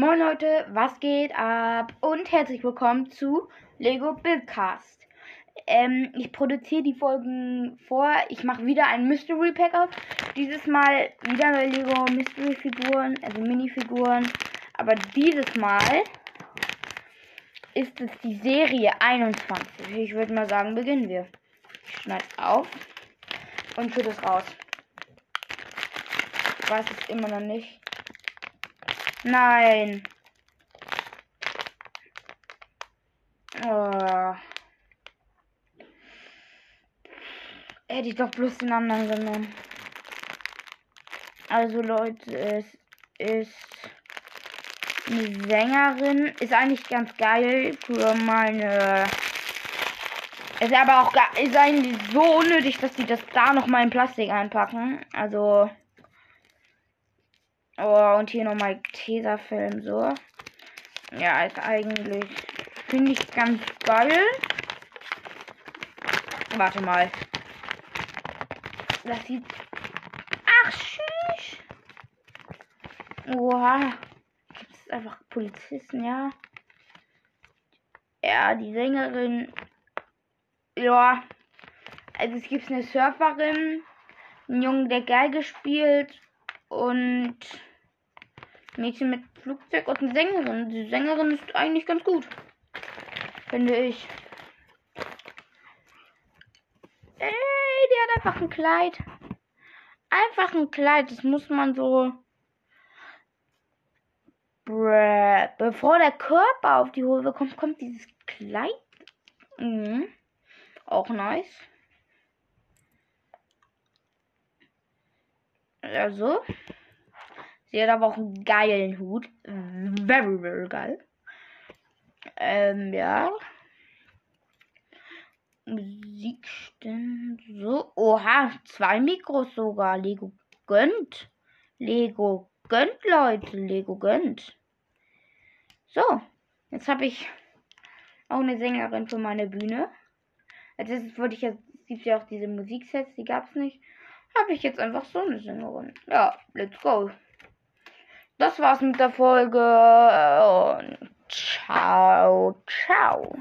Moin Leute, was geht ab? Und herzlich willkommen zu Lego Buildcast. Ähm, ich produziere die Folgen vor. Ich mache wieder ein Mystery Pack auf. Dieses Mal wieder Lego Mystery Figuren, also Minifiguren. Aber dieses Mal ist es die Serie 21. Ich würde mal sagen, beginnen wir. Ich schneide auf und tue es raus. Ich weiß es immer noch nicht. Nein. Oh. Hätte ich doch bloß den anderen genommen. Also Leute, es ist eine Sängerin. Ist eigentlich ganz geil für meine. Ist aber auch ist eigentlich so unnötig, dass sie das da noch mal in Plastik einpacken. Also. Oh, und hier nochmal Tesafilm so. Ja, ist eigentlich. Finde ich ganz geil. Warte mal. Das sieht. Ach, tschüss. Oha. Gibt es einfach Polizisten, ja? Ja, die Sängerin. Ja. Also es gibt eine Surferin, einen Jungen, der Geige spielt und Mädchen mit Flugzeug und eine Sängerin. Die Sängerin ist eigentlich ganz gut. Finde ich. Ey, die hat einfach ein Kleid. Einfach ein Kleid. Das muss man so. Bevor der Körper auf die Hose kommt, kommt dieses Kleid. Mhm. Auch nice. Also. Sie hat aber auch einen geilen Hut. Very, very geil. Ähm, ja. Musikstimmen. So. Oha, zwei Mikros sogar. Lego gönnt. Lego gönnt, Leute. Lego gönnt. So. Jetzt habe ich auch eine Sängerin für meine Bühne. Als erstes wollte ich jetzt, gibt ja auch diese Musiksets, die gab es nicht. Habe ich jetzt einfach so eine Sängerin. Ja, let's go das war's mit der Folge und ciao, ciao.